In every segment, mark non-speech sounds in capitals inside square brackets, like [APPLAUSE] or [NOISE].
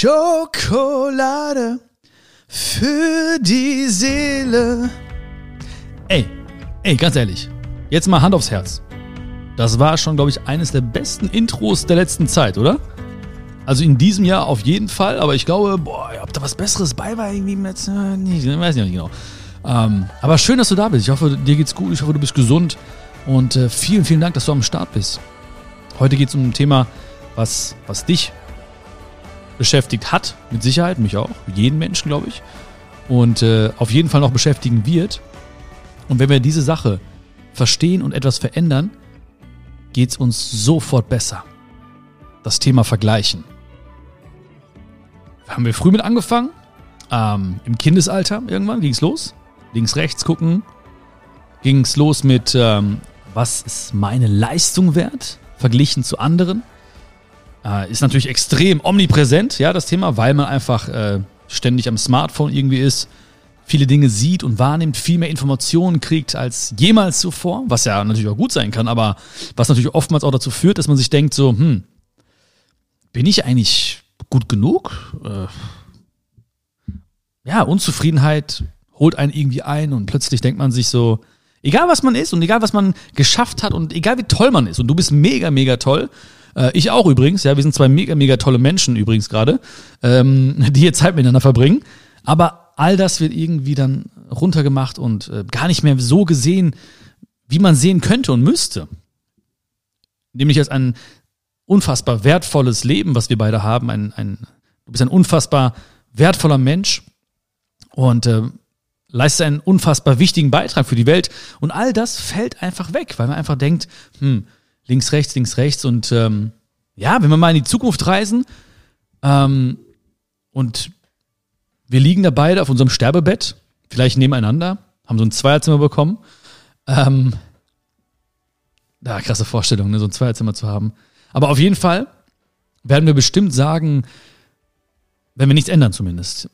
Schokolade für die Seele. Ey, ey, ganz ehrlich, jetzt mal Hand aufs Herz. Das war schon, glaube ich, eines der besten Intros der letzten Zeit, oder? Also in diesem Jahr auf jeden Fall, aber ich glaube, boah, ob da was Besseres bei war irgendwie im letzten Jahr, nicht, ich weiß nicht genau. Ähm, aber schön, dass du da bist. Ich hoffe, dir geht's gut, ich hoffe, du bist gesund und äh, vielen, vielen Dank, dass du am Start bist. Heute geht es um ein Thema, was, was dich beschäftigt hat, mit Sicherheit, mich auch, jeden Menschen, glaube ich, und äh, auf jeden Fall noch beschäftigen wird. Und wenn wir diese Sache verstehen und etwas verändern, geht es uns sofort besser. Das Thema Vergleichen. Haben wir früh mit angefangen? Ähm, Im Kindesalter irgendwann ging es los. Links, rechts gucken. Ging es los mit, ähm, was ist meine Leistung wert, verglichen zu anderen. Äh, ist natürlich extrem omnipräsent, ja, das Thema, weil man einfach äh, ständig am Smartphone irgendwie ist, viele Dinge sieht und wahrnimmt, viel mehr Informationen kriegt als jemals zuvor, was ja natürlich auch gut sein kann, aber was natürlich oftmals auch dazu führt, dass man sich denkt so, hm, bin ich eigentlich gut genug? Äh, ja, Unzufriedenheit holt einen irgendwie ein und plötzlich denkt man sich so, egal was man ist und egal was man geschafft hat und egal wie toll man ist und du bist mega, mega toll, äh, ich auch übrigens, ja, wir sind zwei mega, mega tolle Menschen übrigens gerade, ähm, [LAUGHS] die hier Zeit miteinander verbringen. Aber all das wird irgendwie dann runtergemacht und äh, gar nicht mehr so gesehen, wie man sehen könnte und müsste. Nämlich als ein unfassbar wertvolles Leben, was wir beide haben. Ein, ein, du bist ein unfassbar wertvoller Mensch und äh, leistet einen unfassbar wichtigen Beitrag für die Welt. Und all das fällt einfach weg, weil man einfach denkt, hm, links, rechts, links, rechts. Und ähm, ja, wenn wir mal in die Zukunft reisen ähm, und wir liegen da beide auf unserem Sterbebett, vielleicht nebeneinander, haben so ein Zweierzimmer bekommen. Ähm, da krasse Vorstellung, ne, so ein Zweierzimmer zu haben. Aber auf jeden Fall werden wir bestimmt sagen, wenn wir nichts ändern zumindest.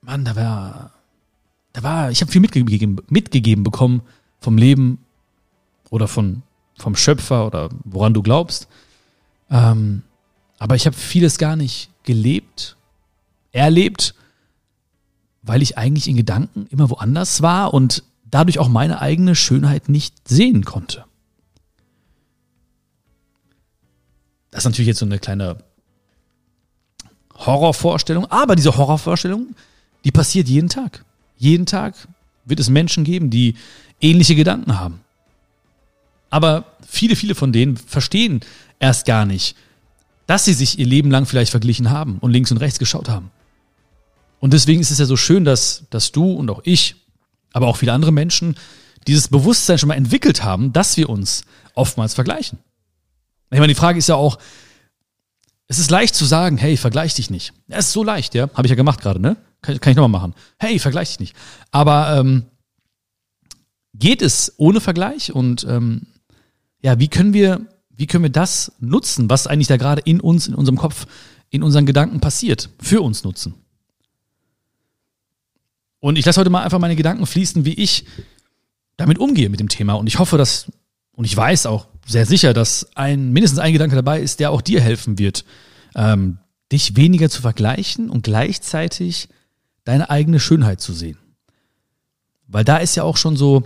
Mann, da war, da war, ich habe viel mitgegeben, mitgegeben bekommen vom Leben oder von vom Schöpfer oder woran du glaubst. Ähm, aber ich habe vieles gar nicht gelebt, erlebt, weil ich eigentlich in Gedanken immer woanders war und dadurch auch meine eigene Schönheit nicht sehen konnte. Das ist natürlich jetzt so eine kleine Horrorvorstellung, aber diese Horrorvorstellung, die passiert jeden Tag. Jeden Tag wird es Menschen geben, die ähnliche Gedanken haben. Aber viele, viele von denen verstehen erst gar nicht, dass sie sich ihr Leben lang vielleicht verglichen haben und links und rechts geschaut haben. Und deswegen ist es ja so schön, dass, dass du und auch ich, aber auch viele andere Menschen dieses Bewusstsein schon mal entwickelt haben, dass wir uns oftmals vergleichen. Ich meine, die Frage ist ja auch, es ist leicht zu sagen, hey, vergleich dich nicht. Es ist so leicht, ja. Habe ich ja gemacht gerade, ne? Kann, kann ich nochmal machen. Hey, vergleich dich nicht. Aber ähm, geht es ohne Vergleich? Und ähm, ja, wie können wir, wie können wir das nutzen, was eigentlich da gerade in uns, in unserem Kopf, in unseren Gedanken passiert, für uns nutzen? Und ich lasse heute mal einfach meine Gedanken fließen, wie ich damit umgehe mit dem Thema. Und ich hoffe, dass, und ich weiß auch sehr sicher, dass ein, mindestens ein Gedanke dabei ist, der auch dir helfen wird, ähm, dich weniger zu vergleichen und gleichzeitig deine eigene Schönheit zu sehen. Weil da ist ja auch schon so,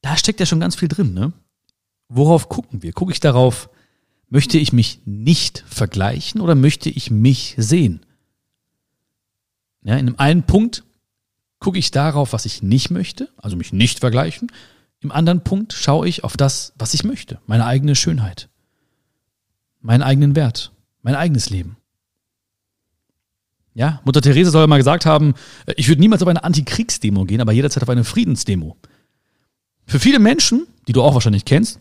da steckt ja schon ganz viel drin, ne? Worauf gucken wir? Gucke ich darauf, möchte ich mich nicht vergleichen oder möchte ich mich sehen? Ja, in einem einen Punkt gucke ich darauf, was ich nicht möchte, also mich nicht vergleichen. Im anderen Punkt schaue ich auf das, was ich möchte, meine eigene Schönheit, meinen eigenen Wert, mein eigenes Leben. Ja, Mutter Therese soll mal gesagt haben, ich würde niemals auf eine Antikriegsdemo gehen, aber jederzeit auf eine Friedensdemo. Für viele Menschen, die du auch wahrscheinlich kennst,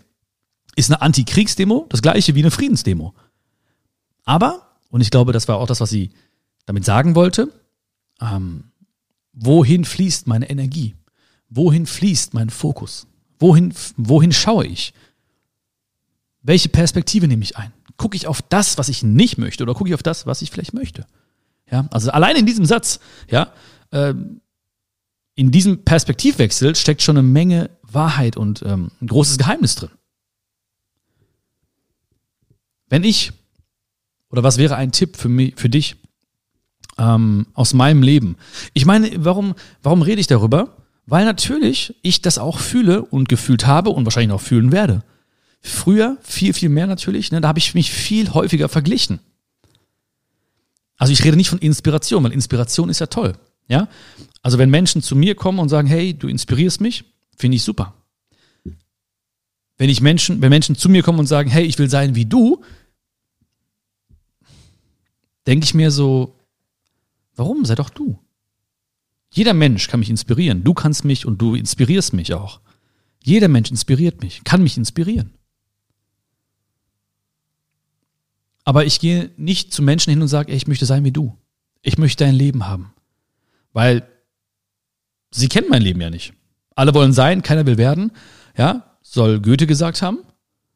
ist eine Antikriegsdemo das gleiche wie eine Friedensdemo. Aber, und ich glaube, das war auch das, was sie damit sagen wollte, ähm, wohin fließt meine Energie? Wohin fließt mein Fokus? Wohin, wohin schaue ich? Welche Perspektive nehme ich ein? Gucke ich auf das, was ich nicht möchte, oder gucke ich auf das, was ich vielleicht möchte? Ja, also allein in diesem Satz, ja, ähm, in diesem Perspektivwechsel steckt schon eine Menge Wahrheit und ähm, ein großes Geheimnis drin. Wenn ich oder was wäre ein Tipp für mich, für dich ähm, aus meinem Leben? Ich meine, warum, warum rede ich darüber? Weil natürlich ich das auch fühle und gefühlt habe und wahrscheinlich noch fühlen werde. Früher viel, viel mehr natürlich, ne, da habe ich mich viel häufiger verglichen. Also ich rede nicht von Inspiration, weil Inspiration ist ja toll. Ja? Also wenn Menschen zu mir kommen und sagen, hey, du inspirierst mich, finde ich super. Wenn ich Menschen, wenn Menschen zu mir kommen und sagen, hey, ich will sein wie du, denke ich mir so, warum? Sei doch du. Jeder Mensch kann mich inspirieren. Du kannst mich und du inspirierst mich auch. Jeder Mensch inspiriert mich, kann mich inspirieren. Aber ich gehe nicht zu Menschen hin und sage, ey, ich möchte sein wie du. Ich möchte dein Leben haben. Weil sie kennen mein Leben ja nicht. Alle wollen sein, keiner will werden. Ja, soll Goethe gesagt haben.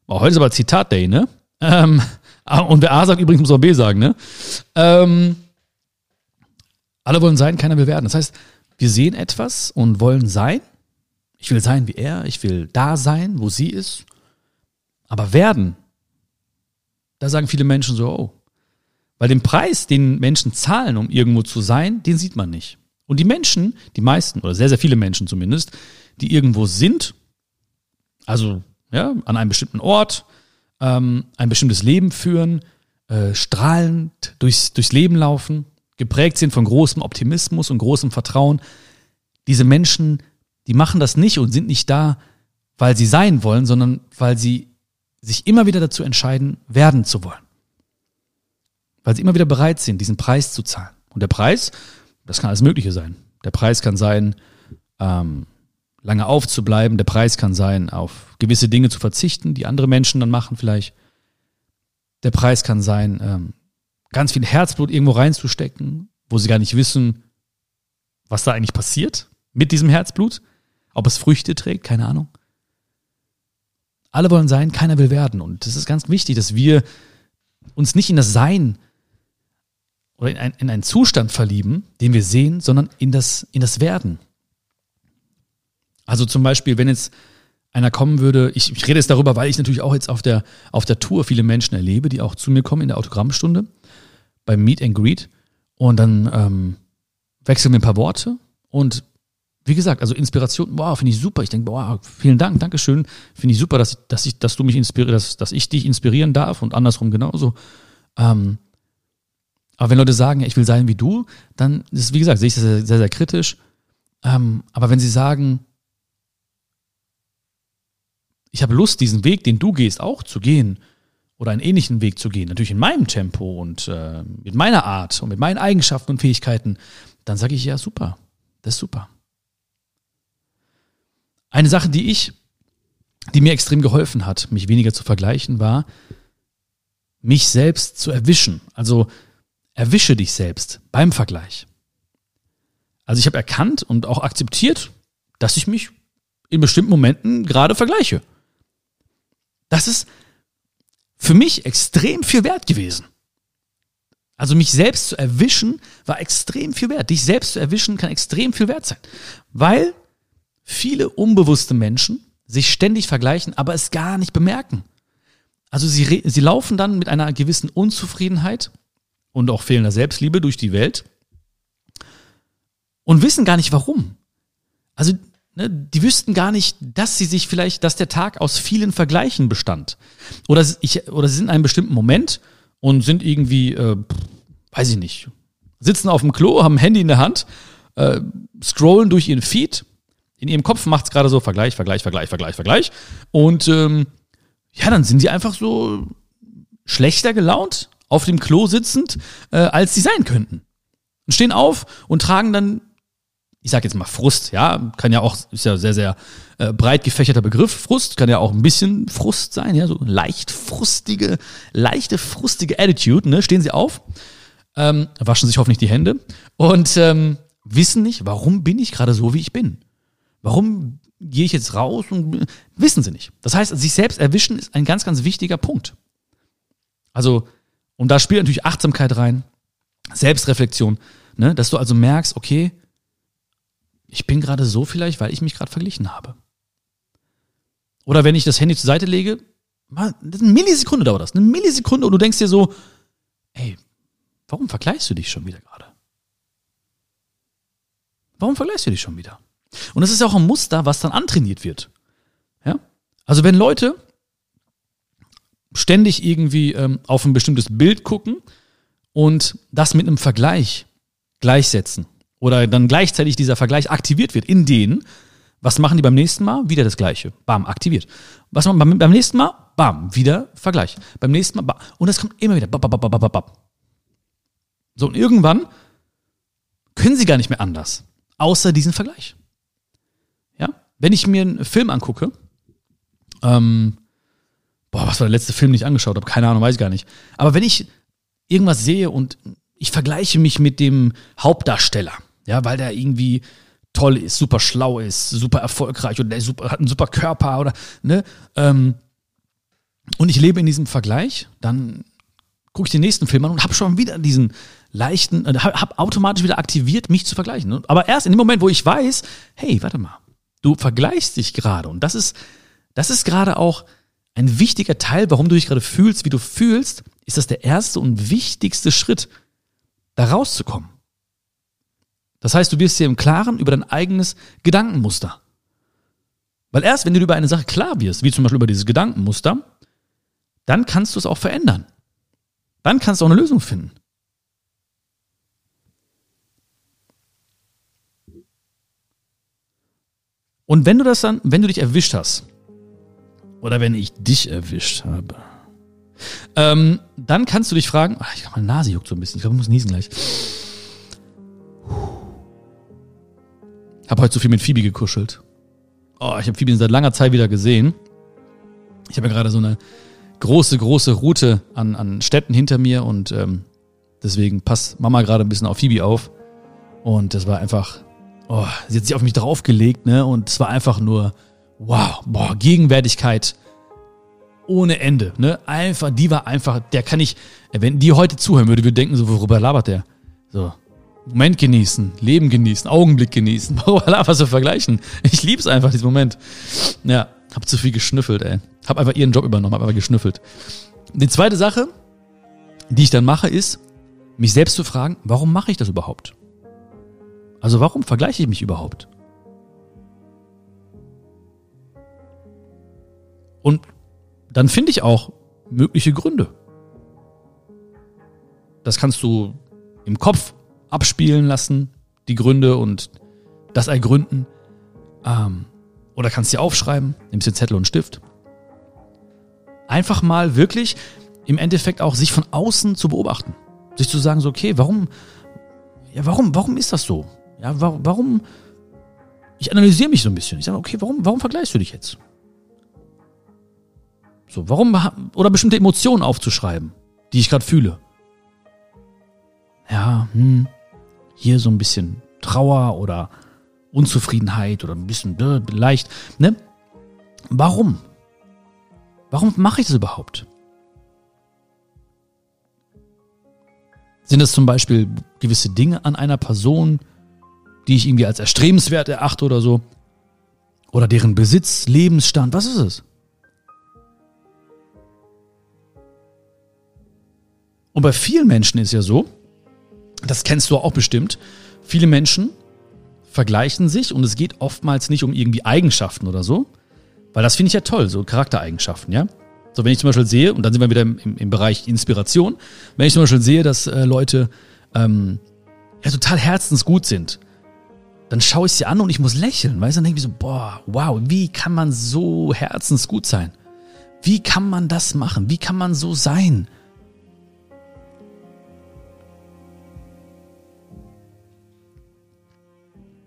Oh, heute ist aber Zitat Day, ne? Ähm, und wer A sagt, übrigens muss auch B sagen, ne? Ähm, alle wollen sein, keiner will werden. Das heißt, wir sehen etwas und wollen sein. Ich will sein wie er, ich will da sein, wo sie ist. Aber werden da sagen viele Menschen so, oh. Weil den Preis, den Menschen zahlen, um irgendwo zu sein, den sieht man nicht. Und die Menschen, die meisten, oder sehr, sehr viele Menschen zumindest, die irgendwo sind, also ja, an einem bestimmten Ort, ähm, ein bestimmtes Leben führen, äh, strahlend durchs, durchs Leben laufen, geprägt sind von großem Optimismus und großem Vertrauen. Diese Menschen, die machen das nicht und sind nicht da, weil sie sein wollen, sondern weil sie sich immer wieder dazu entscheiden, werden zu wollen. Weil sie immer wieder bereit sind, diesen Preis zu zahlen. Und der Preis, das kann alles Mögliche sein. Der Preis kann sein, ähm, lange aufzubleiben. Der Preis kann sein, auf gewisse Dinge zu verzichten, die andere Menschen dann machen vielleicht. Der Preis kann sein, ähm, ganz viel Herzblut irgendwo reinzustecken, wo sie gar nicht wissen, was da eigentlich passiert mit diesem Herzblut. Ob es Früchte trägt, keine Ahnung. Alle wollen sein, keiner will werden. Und das ist ganz wichtig, dass wir uns nicht in das Sein oder in, ein, in einen Zustand verlieben, den wir sehen, sondern in das, in das Werden. Also zum Beispiel, wenn jetzt einer kommen würde, ich, ich rede jetzt darüber, weil ich natürlich auch jetzt auf der, auf der Tour viele Menschen erlebe, die auch zu mir kommen in der Autogrammstunde, beim Meet and Greet. Und dann ähm, wechseln wir ein paar Worte und wie gesagt, also Inspiration, wow, finde ich super. Ich denke, wow, vielen Dank, Dankeschön. Finde ich super, dass, dass, ich, dass du mich inspirierst, dass, dass ich dich inspirieren darf und andersrum genauso. Ähm, aber wenn Leute sagen, ich will sein wie du, dann ist, wie gesagt, sehe ich das sehr, sehr, sehr kritisch. Ähm, aber wenn sie sagen, ich habe Lust, diesen Weg, den du gehst, auch zu gehen oder einen ähnlichen Weg zu gehen, natürlich in meinem Tempo und äh, mit meiner Art und mit meinen Eigenschaften und Fähigkeiten, dann sage ich ja, super, das ist super. Eine Sache, die ich, die mir extrem geholfen hat, mich weniger zu vergleichen, war, mich selbst zu erwischen. Also erwische dich selbst beim Vergleich. Also ich habe erkannt und auch akzeptiert, dass ich mich in bestimmten Momenten gerade vergleiche. Das ist für mich extrem viel wert gewesen. Also mich selbst zu erwischen war extrem viel wert. Dich selbst zu erwischen kann extrem viel wert sein, weil viele unbewusste Menschen sich ständig vergleichen, aber es gar nicht bemerken. Also sie, sie laufen dann mit einer gewissen Unzufriedenheit und auch fehlender Selbstliebe durch die Welt und wissen gar nicht warum. Also ne, die wüssten gar nicht, dass sie sich vielleicht, dass der Tag aus vielen Vergleichen bestand. Oder, ich, oder sie sind in einem bestimmten Moment und sind irgendwie, äh, weiß ich nicht, sitzen auf dem Klo, haben ein Handy in der Hand, äh, scrollen durch ihren Feed in ihrem Kopf macht es gerade so Vergleich, Vergleich, Vergleich, Vergleich, Vergleich. Und ähm, ja, dann sind sie einfach so schlechter gelaunt, auf dem Klo sitzend, äh, als sie sein könnten. Und stehen auf und tragen dann, ich sag jetzt mal Frust, ja, kann ja auch, ist ja sehr, sehr äh, breit gefächerter Begriff, Frust, kann ja auch ein bisschen Frust sein, ja, so leicht frustige, leichte frustige Attitude, ne, stehen sie auf, ähm, waschen sich hoffentlich die Hände und ähm, wissen nicht, warum bin ich gerade so, wie ich bin. Warum gehe ich jetzt raus und wissen sie nicht. Das heißt, sich selbst erwischen ist ein ganz, ganz wichtiger Punkt. Also, und da spielt natürlich Achtsamkeit rein, Selbstreflexion, ne? dass du also merkst, okay, ich bin gerade so vielleicht, weil ich mich gerade verglichen habe. Oder wenn ich das Handy zur Seite lege, eine Millisekunde dauert das, eine Millisekunde und du denkst dir so, ey, warum vergleichst du dich schon wieder gerade? Warum vergleichst du dich schon wieder? Und das ist ja auch ein Muster, was dann antrainiert wird. Ja? Also wenn Leute ständig irgendwie ähm, auf ein bestimmtes Bild gucken und das mit einem Vergleich gleichsetzen oder dann gleichzeitig dieser Vergleich aktiviert wird in denen, was machen die beim nächsten Mal? Wieder das Gleiche. Bam, aktiviert. Was machen beim, beim nächsten Mal? Bam, wieder Vergleich. Beim nächsten Mal, bam. Und das kommt immer wieder. Bam, bam, bam, bam, bam. So, und irgendwann können sie gar nicht mehr anders, außer diesen Vergleich. Ja? Wenn ich mir einen Film angucke, ähm, boah, was war der letzte Film, den ich angeschaut habe? Keine Ahnung, weiß ich gar nicht. Aber wenn ich irgendwas sehe und ich vergleiche mich mit dem Hauptdarsteller, ja, weil der irgendwie toll ist, super schlau ist, super erfolgreich und der super, hat einen super Körper oder ne, ähm, und ich lebe in diesem Vergleich, dann gucke ich den nächsten Film an und habe schon wieder diesen leichten, äh, habe automatisch wieder aktiviert, mich zu vergleichen. Ne? Aber erst in dem Moment, wo ich weiß, hey, warte mal, du vergleichst dich gerade und das ist, das ist gerade auch ein wichtiger Teil, warum du dich gerade fühlst, wie du fühlst, ist das der erste und wichtigste Schritt, da rauszukommen. Das heißt, du wirst dir im Klaren über dein eigenes Gedankenmuster. Weil erst, wenn du über eine Sache klar wirst, wie zum Beispiel über dieses Gedankenmuster, dann kannst du es auch verändern. Dann kannst du auch eine Lösung finden. Und wenn du das dann, wenn du dich erwischt hast, oder wenn ich dich erwischt habe, ähm, dann kannst du dich fragen, ach, ich glaube, meine Nase juckt so ein bisschen, ich glaube, ich muss niesen gleich. Habe heute so viel mit Phoebe gekuschelt. Oh, ich habe Phoebe seit langer Zeit wieder gesehen. Ich habe ja gerade so eine große, große Route an, an Städten hinter mir und ähm, deswegen passt Mama gerade ein bisschen auf Phoebe auf. Und das war einfach, oh, sie hat sich auf mich draufgelegt, ne? Und es war einfach nur, wow, boah, Gegenwärtigkeit ohne Ende, ne? Einfach, die war einfach, der kann ich, wenn die heute zuhören würde, würde denken so, worüber labert der? So, Moment genießen, Leben genießen, Augenblick genießen. [LAUGHS] Warum einfach so vergleichen? Ich lieb's einfach, diesen Moment. Ja, hab zu viel geschnüffelt, ey. Hab einfach ihren Job übernommen, hab einfach geschnüffelt. Die zweite Sache, die ich dann mache, ist, mich selbst zu fragen, warum mache ich das überhaupt? Also warum vergleiche ich mich überhaupt? Und dann finde ich auch mögliche Gründe. Das kannst du im Kopf abspielen lassen, die Gründe und das ergründen. Ähm, oder kannst dir aufschreiben, nimmst dir Zettel und Stift. Einfach mal wirklich im Endeffekt auch sich von außen zu beobachten. Sich zu sagen, so, okay, warum, ja, warum, warum ist das so? Ja, warum, ich analysiere mich so ein bisschen. Ich sage, okay, warum, warum vergleichst du dich jetzt? So, warum, oder bestimmte Emotionen aufzuschreiben, die ich gerade fühle. Ja, hm, hier so ein bisschen Trauer oder Unzufriedenheit oder ein bisschen äh, leicht. Ne? Warum? Warum mache ich das überhaupt? Sind es zum Beispiel gewisse Dinge an einer Person, die ich irgendwie als erstrebenswert erachte oder so? Oder deren Besitz, Lebensstand, was ist es? Und bei vielen Menschen ist ja so, das kennst du auch bestimmt, viele Menschen vergleichen sich und es geht oftmals nicht um irgendwie Eigenschaften oder so, weil das finde ich ja toll, so Charaktereigenschaften, ja. So, wenn ich zum Beispiel sehe, und dann sind wir wieder im, im, Bereich Inspiration, wenn ich zum Beispiel sehe, dass äh, Leute ähm, ja total herzensgut sind, dann schaue ich sie an und ich muss lächeln, weißt du, dann denke ich so, boah, wow, wie kann man so herzensgut sein? Wie kann man das machen? Wie kann man so sein?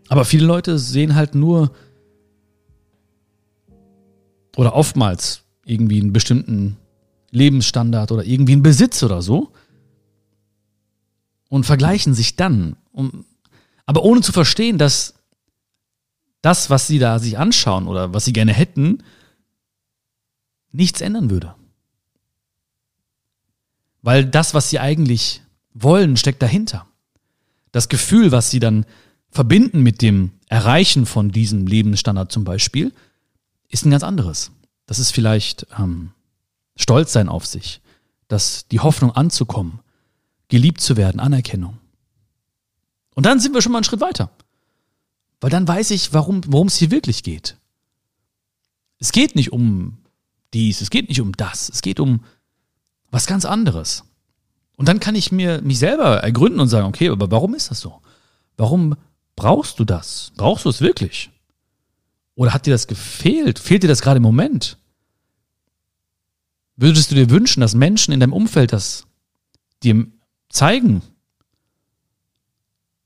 Aber viele Leute sehen halt nur oder oftmals irgendwie einen bestimmten Lebensstandard oder irgendwie einen Besitz oder so und vergleichen sich dann, um, aber ohne zu verstehen, dass das, was sie da sich anschauen oder was sie gerne hätten, nichts ändern würde. Weil das, was sie eigentlich wollen, steckt dahinter. Das Gefühl, was sie dann verbinden mit dem Erreichen von diesem Lebensstandard zum Beispiel, ist ein ganz anderes. Das ist vielleicht ähm, Stolz sein auf sich, dass die Hoffnung anzukommen, geliebt zu werden, Anerkennung. Und dann sind wir schon mal einen Schritt weiter. Weil dann weiß ich, warum, worum es hier wirklich geht. Es geht nicht um dies, es geht nicht um das, es geht um was ganz anderes. Und dann kann ich mir mich selber ergründen und sagen, okay, aber warum ist das so? Warum brauchst du das? Brauchst du es wirklich? Oder hat dir das gefehlt? Fehlt dir das gerade im Moment? Würdest du dir wünschen, dass Menschen in deinem Umfeld das dir zeigen?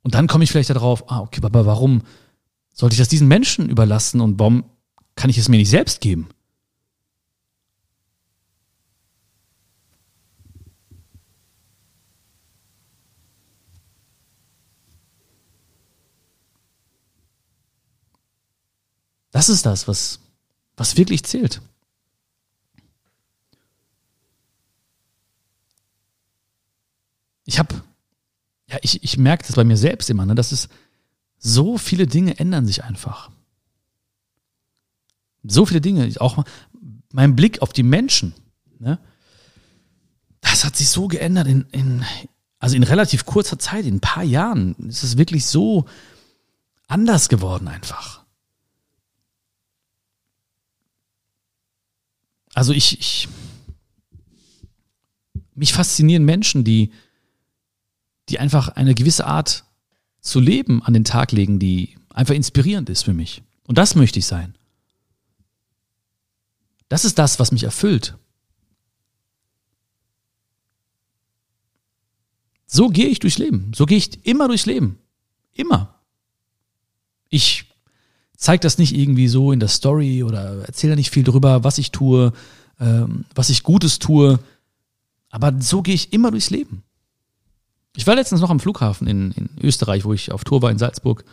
Und dann komme ich vielleicht darauf, ah, okay, aber warum sollte ich das diesen Menschen überlassen und warum kann ich es mir nicht selbst geben? Das ist das, was, was wirklich zählt. Ich habe, ja, ich, ich merke das bei mir selbst immer, ne, dass es so viele Dinge ändern sich einfach. So viele Dinge, auch mein Blick auf die Menschen, ne, das hat sich so geändert in, in, also in relativ kurzer Zeit, in ein paar Jahren ist es wirklich so anders geworden einfach. Also ich, ich mich faszinieren Menschen, die, die einfach eine gewisse Art zu leben an den Tag legen, die einfach inspirierend ist für mich. Und das möchte ich sein. Das ist das, was mich erfüllt. So gehe ich durchs Leben. So gehe ich immer durchs Leben. Immer. Ich zeige das nicht irgendwie so in der Story oder erzähle nicht viel darüber, was ich tue, ähm, was ich Gutes tue. Aber so gehe ich immer durchs Leben. Ich war letztens noch am Flughafen in, in Österreich, wo ich auf Tour war in Salzburg.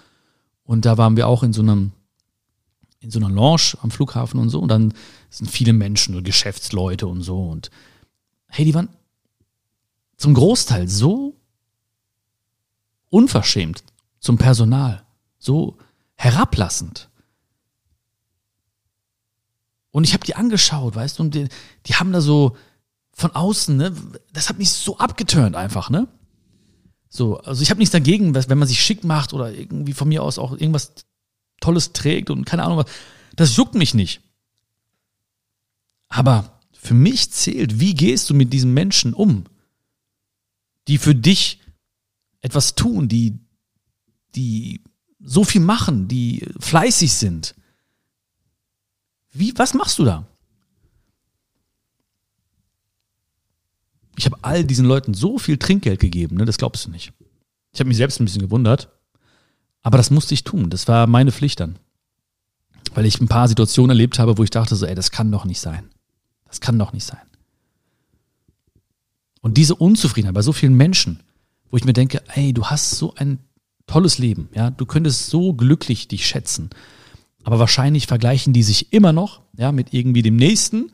Und da waren wir auch in so einem, in so einer Lounge am Flughafen und so. Und dann sind viele Menschen und Geschäftsleute und so. Und hey, die waren zum Großteil so unverschämt zum Personal. So herablassend. Und ich habe die angeschaut, weißt du, und die, die haben da so von außen, ne, das hat mich so abgeturnt einfach, ne? So, also ich habe nichts dagegen, wenn man sich schick macht oder irgendwie von mir aus auch irgendwas Tolles trägt und keine Ahnung was. Das juckt mich nicht. Aber für mich zählt, wie gehst du mit diesen Menschen um, die für dich etwas tun, die, die so viel machen, die fleißig sind. Wie, was machst du da? Ich habe all diesen Leuten so viel Trinkgeld gegeben, ne, das glaubst du nicht. Ich habe mich selbst ein bisschen gewundert, aber das musste ich tun. Das war meine Pflicht dann. Weil ich ein paar Situationen erlebt habe, wo ich dachte so, ey, das kann doch nicht sein. Das kann doch nicht sein. Und diese Unzufriedenheit bei so vielen Menschen, wo ich mir denke, ey, du hast so ein tolles Leben, ja, du könntest so glücklich dich schätzen. Aber wahrscheinlich vergleichen die sich immer noch, ja, mit irgendwie dem nächsten,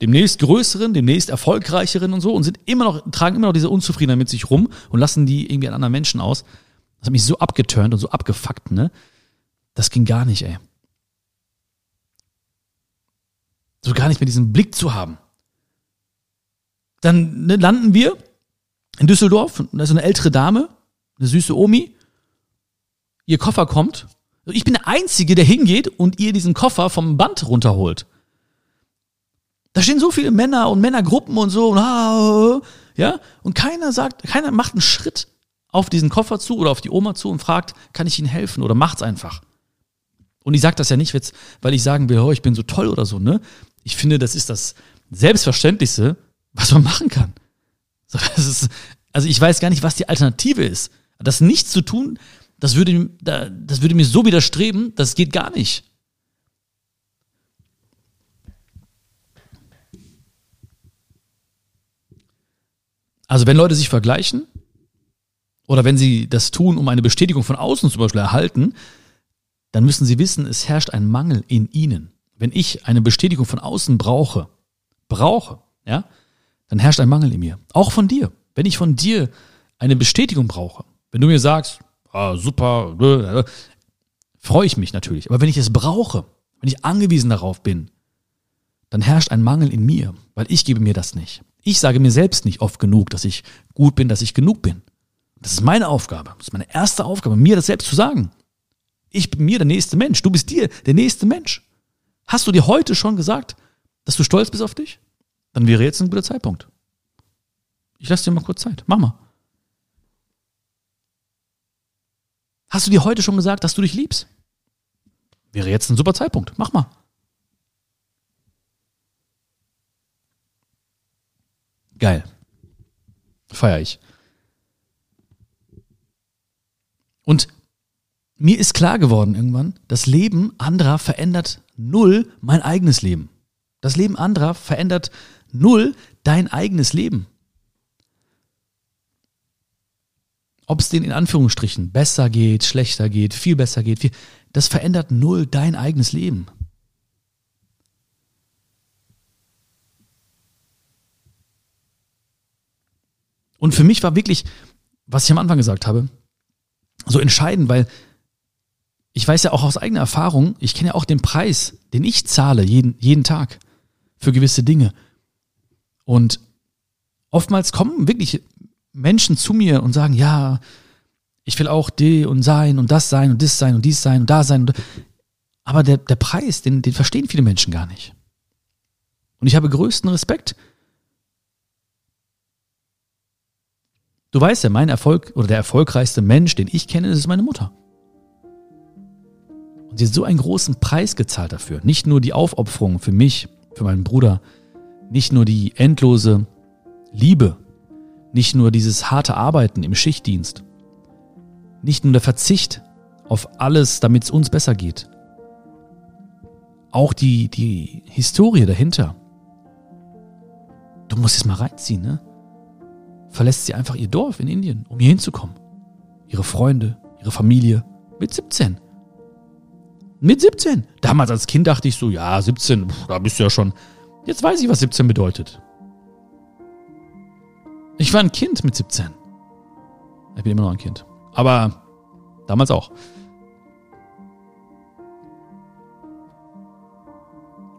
dem nächst größeren, dem nächst erfolgreicheren und so und sind immer noch, tragen immer noch diese Unzufriedenheit mit sich rum und lassen die irgendwie an anderen Menschen aus. Das hat mich so abgeturnt und so abgefuckt, ne? Das ging gar nicht, ey. So gar nicht mehr diesen Blick zu haben. Dann ne, landen wir in Düsseldorf, da ist eine ältere Dame, eine süße Omi, ihr Koffer kommt. Ich bin der Einzige, der hingeht und ihr diesen Koffer vom Band runterholt. Da stehen so viele Männer und Männergruppen und so, und, ja, und keiner sagt, keiner macht einen Schritt auf diesen Koffer zu oder auf die Oma zu und fragt, kann ich Ihnen helfen oder macht's einfach. Und ich sage das ja nicht, weil ich sagen will, oh, ich bin so toll oder so, ne? Ich finde, das ist das Selbstverständlichste, was man machen kann. Ist, also ich weiß gar nicht, was die Alternative ist. Das nichts zu tun, das würde, das würde mir so widerstreben, das geht gar nicht. Also wenn Leute sich vergleichen oder wenn sie das tun, um eine Bestätigung von außen zum Beispiel erhalten, dann müssen sie wissen, es herrscht ein Mangel in ihnen. Wenn ich eine Bestätigung von außen brauche, brauche, ja, dann herrscht ein Mangel in mir. Auch von dir. Wenn ich von dir eine Bestätigung brauche, wenn du mir sagst, ah, super, äh, freue ich mich natürlich. Aber wenn ich es brauche, wenn ich angewiesen darauf bin, dann herrscht ein Mangel in mir, weil ich gebe mir das nicht. Ich sage mir selbst nicht oft genug, dass ich gut bin, dass ich genug bin. Das ist meine Aufgabe. Das ist meine erste Aufgabe, mir das selbst zu sagen. Ich bin mir der nächste Mensch. Du bist dir der nächste Mensch. Hast du dir heute schon gesagt, dass du stolz bist auf dich? Dann wäre jetzt ein guter Zeitpunkt. Ich lasse dir mal kurz Zeit. Mach mal. Hast du dir heute schon gesagt, dass du dich liebst? Wäre jetzt ein super Zeitpunkt. Mach mal. Geil. Feier ich. Und mir ist klar geworden irgendwann, das Leben anderer verändert null mein eigenes Leben. Das Leben anderer verändert null dein eigenes Leben. Ob es denen in Anführungsstrichen besser geht, schlechter geht, viel besser geht, viel, das verändert null dein eigenes Leben. Und für mich war wirklich, was ich am Anfang gesagt habe, so entscheidend, weil ich weiß ja auch aus eigener Erfahrung, ich kenne ja auch den Preis, den ich zahle jeden, jeden Tag für gewisse Dinge. Und oftmals kommen wirklich Menschen zu mir und sagen, ja, ich will auch die und sein und das sein und das sein und dies sein und da sein. Und aber der, der Preis, den, den verstehen viele Menschen gar nicht. Und ich habe größten Respekt Du weißt ja, mein Erfolg oder der erfolgreichste Mensch, den ich kenne, ist meine Mutter. Und sie hat so einen großen Preis gezahlt dafür. Nicht nur die Aufopferung für mich, für meinen Bruder, nicht nur die endlose Liebe, nicht nur dieses harte Arbeiten im Schichtdienst, nicht nur der Verzicht auf alles, damit es uns besser geht. Auch die, die Historie dahinter. Du musst es mal reinziehen, ne? verlässt sie einfach ihr Dorf in Indien, um hier hinzukommen. Ihre Freunde, ihre Familie mit 17. Mit 17. Damals als Kind dachte ich so, ja, 17, da bist du ja schon. Jetzt weiß ich, was 17 bedeutet. Ich war ein Kind mit 17. Ich bin immer noch ein Kind. Aber damals auch.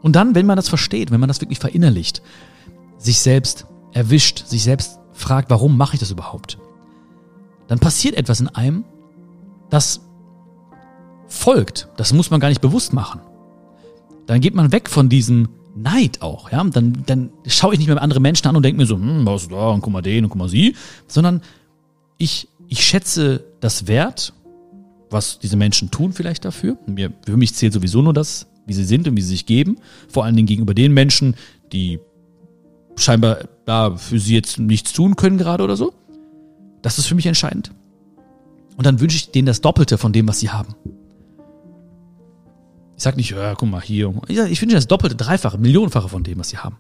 Und dann, wenn man das versteht, wenn man das wirklich verinnerlicht, sich selbst erwischt, sich selbst fragt, warum mache ich das überhaupt? Dann passiert etwas in einem, das folgt. Das muss man gar nicht bewusst machen. Dann geht man weg von diesem Neid auch, ja. Dann, dann schaue ich nicht mehr andere Menschen an und denke mir so, hm, was da und guck mal den und guck mal sie, sondern ich, ich schätze das Wert, was diese Menschen tun vielleicht dafür. Mir, für mich zählt sowieso nur das, wie sie sind und wie sie sich geben. Vor allen Dingen gegenüber den Menschen, die scheinbar da für sie jetzt nichts tun können gerade oder so. Das ist für mich entscheidend. Und dann wünsche ich denen das Doppelte von dem, was sie haben. Ich sag nicht, ja, guck mal hier. Ich, sag, ich wünsche das Doppelte, Dreifache, Millionenfache von dem, was sie haben.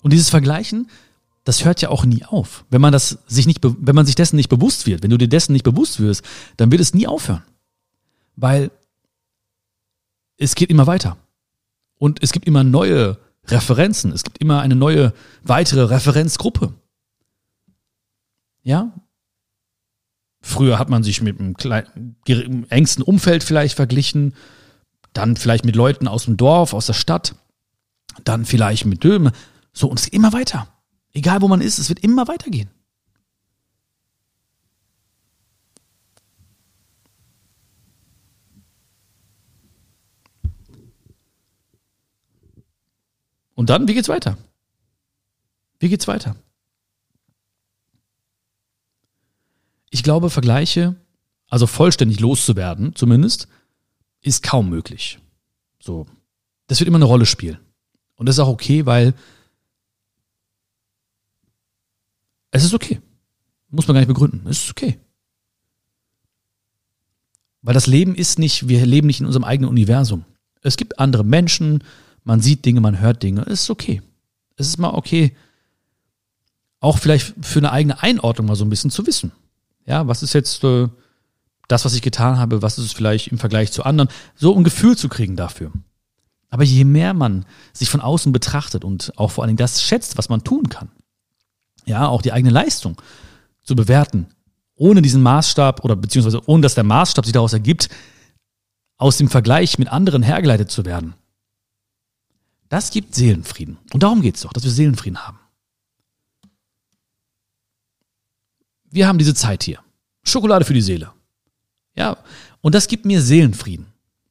Und dieses Vergleichen, das hört ja auch nie auf. Wenn man das sich nicht, wenn man sich dessen nicht bewusst wird, wenn du dir dessen nicht bewusst wirst, dann wird es nie aufhören. Weil es geht immer weiter. Und es gibt immer neue Referenzen. Es gibt immer eine neue, weitere Referenzgruppe. Ja? Früher hat man sich mit einem kleinen, engsten Umfeld vielleicht verglichen, dann vielleicht mit Leuten aus dem Dorf, aus der Stadt, dann vielleicht mit Döme. So, und es geht immer weiter. Egal wo man ist, es wird immer weitergehen. Und dann, wie geht's weiter? Wie geht's weiter? Ich glaube, Vergleiche, also vollständig loszuwerden, zumindest, ist kaum möglich. So. Das wird immer eine Rolle spielen. Und das ist auch okay, weil es ist okay. Muss man gar nicht begründen. Es ist okay. Weil das Leben ist nicht, wir leben nicht in unserem eigenen Universum. Es gibt andere Menschen, man sieht Dinge, man hört Dinge. Es ist okay. Es ist mal okay, auch vielleicht für eine eigene Einordnung mal so ein bisschen zu wissen. Ja, was ist jetzt äh, das, was ich getan habe, was ist es vielleicht im Vergleich zu anderen, so ein Gefühl zu kriegen dafür. Aber je mehr man sich von außen betrachtet und auch vor allen Dingen das schätzt, was man tun kann, ja, auch die eigene Leistung zu bewerten, ohne diesen Maßstab oder beziehungsweise ohne dass der Maßstab sich daraus ergibt, aus dem Vergleich mit anderen hergeleitet zu werden. Das gibt Seelenfrieden. Und darum geht's doch, dass wir Seelenfrieden haben. Wir haben diese Zeit hier. Schokolade für die Seele. Ja, und das gibt mir Seelenfrieden.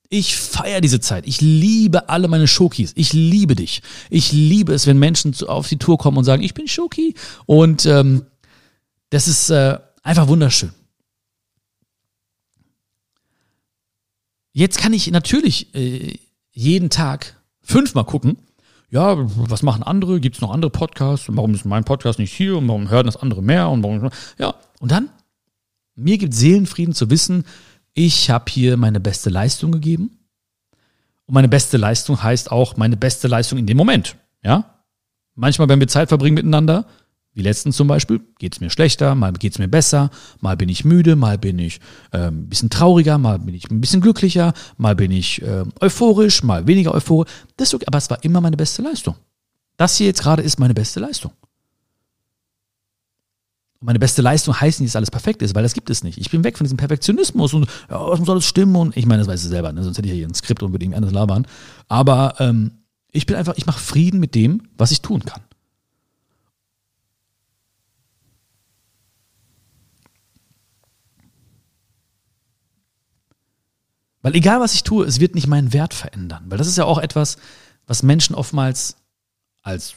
Ich feiere diese Zeit. Ich liebe alle meine Schokis. Ich liebe dich. Ich liebe es, wenn Menschen auf die Tour kommen und sagen, ich bin Schoki. Und ähm, das ist äh, einfach wunderschön. Jetzt kann ich natürlich äh, jeden Tag fünfmal gucken. Ja, was machen andere? Gibt es noch andere Podcasts? Warum ist mein Podcast nicht hier? Und warum hören das andere mehr? Und warum? Ja, und dann mir gibt Seelenfrieden zu wissen, ich habe hier meine beste Leistung gegeben. Und meine beste Leistung heißt auch meine beste Leistung in dem Moment. Ja? Manchmal, wenn wir Zeit verbringen miteinander, wie letztens zum Beispiel, geht es mir schlechter, mal geht es mir besser, mal bin ich müde, mal bin ich äh, ein bisschen trauriger, mal bin ich ein bisschen glücklicher, mal bin ich äh, euphorisch, mal weniger euphorisch. Das ist okay, aber es war immer meine beste Leistung. Das hier jetzt gerade ist meine beste Leistung. Und meine beste Leistung heißt nicht, dass alles perfekt ist, weil das gibt es nicht. Ich bin weg von diesem Perfektionismus und ja, es muss alles stimmen und ich meine, das weiß ich selber, ne? sonst hätte ich hier ein Skript und würde irgendwie anders labern. Aber ähm, ich bin einfach, ich mache Frieden mit dem, was ich tun kann. Weil egal was ich tue, es wird nicht meinen Wert verändern. Weil das ist ja auch etwas, was Menschen oftmals als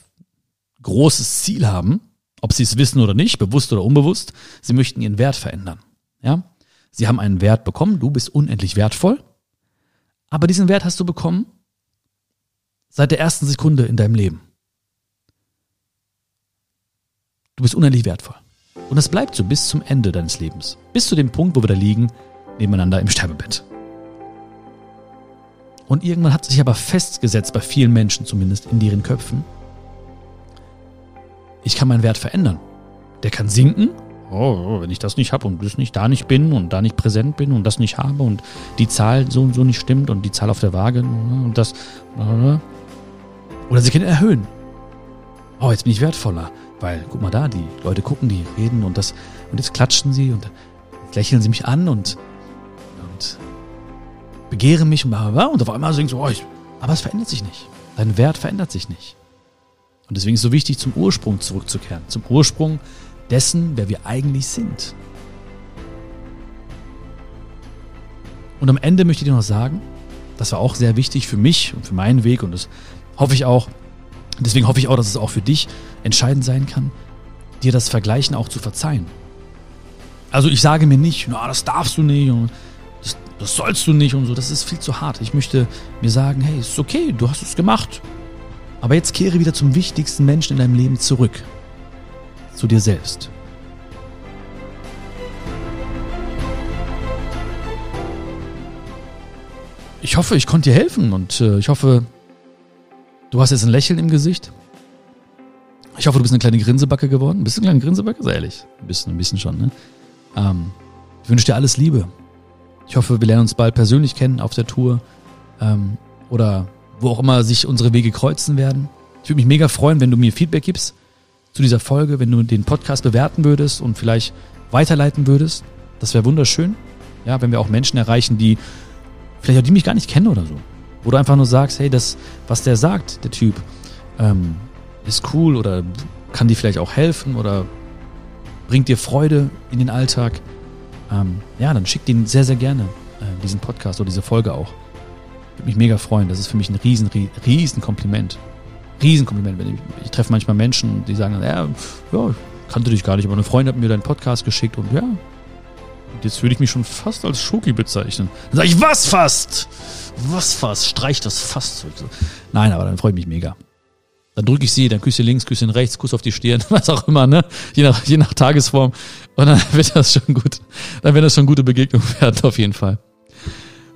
großes Ziel haben ob sie es wissen oder nicht, bewusst oder unbewusst, sie möchten ihren Wert verändern. Ja? Sie haben einen Wert bekommen, du bist unendlich wertvoll, aber diesen Wert hast du bekommen seit der ersten Sekunde in deinem Leben. Du bist unendlich wertvoll. Und das bleibt so bis zum Ende deines Lebens. Bis zu dem Punkt, wo wir da liegen, nebeneinander im Sterbebett. Und irgendwann hat sich aber festgesetzt, bei vielen Menschen zumindest, in deren Köpfen, ich kann meinen Wert verändern. Der kann sinken. Oh, wenn ich das nicht habe und das nicht da nicht bin und da nicht präsent bin und das nicht habe und die Zahl so und so nicht stimmt und die Zahl auf der Waage und das. Oder sie können erhöhen. Oh, jetzt bin ich wertvoller. Weil, guck mal da, die Leute gucken, die reden und das, und jetzt klatschen sie und lächeln sie mich an und begehren mich und und auf einmal denken sie, oh, ich, aber es verändert sich nicht. Dein Wert verändert sich nicht. Und deswegen ist es so wichtig, zum Ursprung zurückzukehren. Zum Ursprung dessen, wer wir eigentlich sind. Und am Ende möchte ich dir noch sagen, das war auch sehr wichtig für mich und für meinen Weg und das hoffe ich auch, deswegen hoffe ich auch, dass es auch für dich entscheidend sein kann, dir das Vergleichen auch zu verzeihen. Also ich sage mir nicht, na, das darfst du nicht und das, das sollst du nicht und so, das ist viel zu hart. Ich möchte mir sagen, hey, ist okay, du hast es gemacht. Aber jetzt kehre wieder zum wichtigsten Menschen in deinem Leben zurück. Zu dir selbst. Ich hoffe, ich konnte dir helfen und äh, ich hoffe, du hast jetzt ein Lächeln im Gesicht. Ich hoffe, du bist eine kleine Grinsebacke geworden. Bist du eine kleine Grinsebacke? Sei ehrlich. Ein bisschen, ein bisschen schon, ne? Ähm, ich wünsche dir alles Liebe. Ich hoffe, wir lernen uns bald persönlich kennen auf der Tour. Ähm, oder wo auch immer sich unsere Wege kreuzen werden. Ich würde mich mega freuen, wenn du mir Feedback gibst zu dieser Folge, wenn du den Podcast bewerten würdest und vielleicht weiterleiten würdest. Das wäre wunderschön. Ja, wenn wir auch Menschen erreichen, die vielleicht auch die mich gar nicht kennen oder so. Wo du einfach nur sagst, hey, das, was der sagt, der Typ, ähm, ist cool oder kann dir vielleicht auch helfen oder bringt dir Freude in den Alltag. Ähm, ja, dann schick den sehr, sehr gerne äh, diesen Podcast oder diese Folge auch. Würde mich mega freuen. Das ist für mich ein riesen, riesen Kompliment. Riesenkompliment. Ich, ich treffe manchmal Menschen, die sagen, ja, ja, ich kannte dich gar nicht, aber eine Freundin hat mir deinen Podcast geschickt und ja, jetzt würde ich mich schon fast als Schoki bezeichnen. Dann sage ich, was fast? Was fast? Streich das fast. Nein, aber dann freue ich mich mega. Dann drücke ich sie, dann Küsschen links, Küsschen rechts, Kuss auf die Stirn, [LAUGHS] was auch immer, ne? Je nach, je nach Tagesform. Und dann [LAUGHS] wird das schon gut. Dann werden das schon gute Begegnungen [LAUGHS] werden, auf jeden Fall.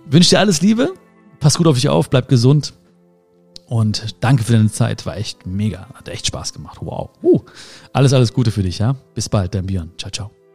Wünsche dir alles Liebe. Pass gut auf dich auf, bleib gesund. Und danke für deine Zeit. War echt mega. Hat echt Spaß gemacht. Wow. Uh, alles, alles Gute für dich, ja? Bis bald, dein Björn. Ciao, ciao.